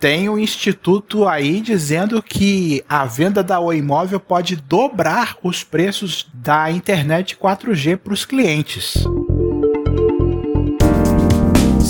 Tem um instituto aí dizendo que a venda da Oi Imóvel pode dobrar os preços da internet 4G para os clientes.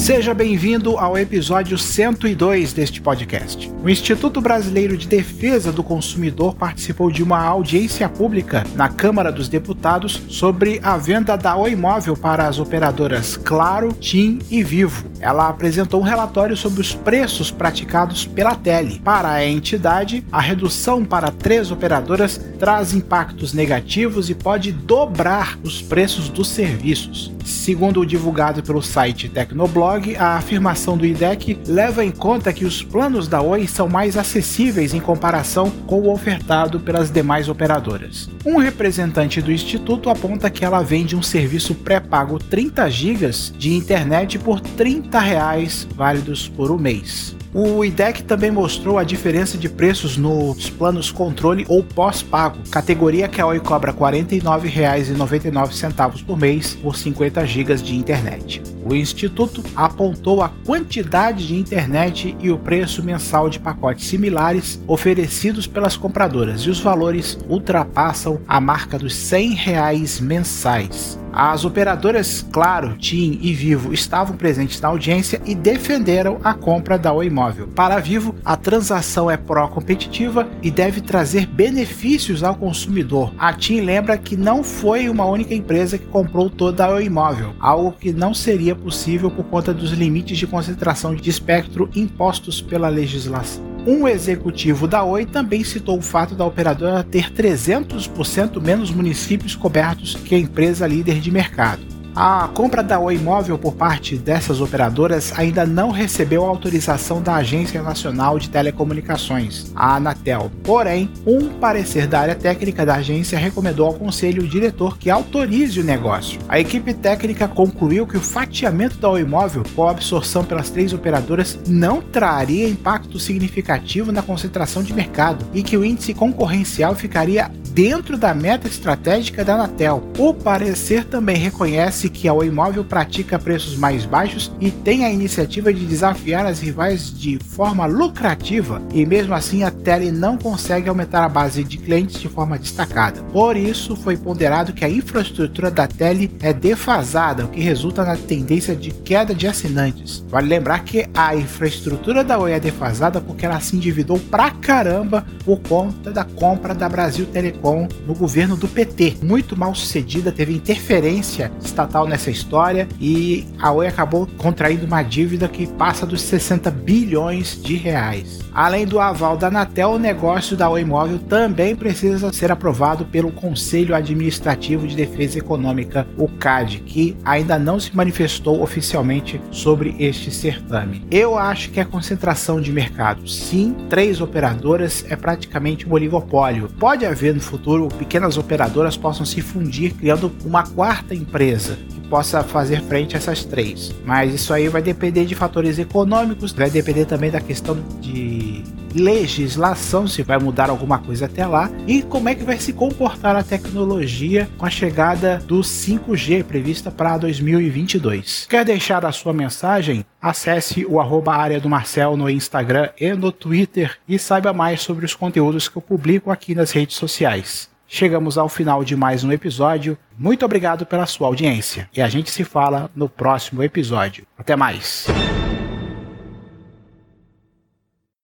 Seja bem-vindo ao episódio 102 deste podcast. O Instituto Brasileiro de Defesa do Consumidor participou de uma audiência pública na Câmara dos Deputados sobre a venda da Oi Móvel para as operadoras Claro, TIM e Vivo. Ela apresentou um relatório sobre os preços praticados pela Tele. Para a entidade, a redução para três operadoras traz impactos negativos e pode dobrar os preços dos serviços. Segundo o divulgado pelo site Tecnoblog, a afirmação do IDEC leva em conta que os planos da Oi são mais acessíveis em comparação com o ofertado pelas demais operadoras. Um representante do instituto aponta que ela vende um serviço pré-pago 30 GB de internet por 30 reais, válidos por um mês. O IDEC também mostrou a diferença de preços nos planos controle ou pós-pago, categoria que a Oi cobra R$ 49,99 por mês por 50 GB de internet. O Instituto apontou a quantidade de internet e o preço mensal de pacotes similares oferecidos pelas compradoras e os valores ultrapassam a marca dos 100 reais mensais. As operadoras Claro, TIM e Vivo estavam presentes na audiência e defenderam a compra da Oi Móvel. Para a Vivo, a transação é pró-competitiva e deve trazer benefícios ao consumidor. A TIM lembra que não foi uma única empresa que comprou toda a Oi Móvel, algo que não seria possível por conta dos limites de concentração de espectro impostos pela legislação. Um executivo da Oi também citou o fato da operadora ter 300% menos municípios cobertos que a empresa líder de mercado. A compra da Oi Móvel por parte dessas operadoras ainda não recebeu autorização da Agência Nacional de Telecomunicações, a Anatel. Porém, um parecer da área técnica da agência recomendou ao conselho diretor que autorize o negócio. A equipe técnica concluiu que o fatiamento da Oi Móvel com a absorção pelas três operadoras não traria impacto significativo na concentração de mercado e que o índice concorrencial ficaria dentro da meta estratégica da Anatel. O parecer também reconhece que a Oi Móvel pratica preços mais baixos e tem a iniciativa de desafiar as rivais de forma lucrativa, e mesmo assim a Tele não consegue aumentar a base de clientes de forma destacada. Por isso, foi ponderado que a infraestrutura da Tele é defasada, o que resulta na tendência de queda de assinantes. Vale lembrar que a infraestrutura da Oi é defasada porque ela se endividou pra caramba por conta da compra da Brasil Telecom No governo do PT. Muito mal sucedida, teve interferência estatal nessa história e a Oi acabou contraindo uma dívida que passa dos 60 bilhões de reais. Além do aval da Anatel, o negócio da Oi Móvel também precisa ser aprovado pelo Conselho Administrativo de Defesa Econômica, o CAD, que ainda não se manifestou oficialmente sobre este certame. Eu acho que a concentração de mercado, sim, três operadoras é praticamente um oligopólio. Pode haver no futuro pequenas operadoras possam se fundir criando uma quarta empresa possa fazer frente a essas três. Mas isso aí vai depender de fatores econômicos, vai depender também da questão de legislação, se vai mudar alguma coisa até lá, e como é que vai se comportar a tecnologia com a chegada do 5G prevista para 2022. Quer deixar a sua mensagem? Acesse o arroba área do Marcel no Instagram e no Twitter e saiba mais sobre os conteúdos que eu publico aqui nas redes sociais. Chegamos ao final de mais um episódio. Muito obrigado pela sua audiência e a gente se fala no próximo episódio. Até mais!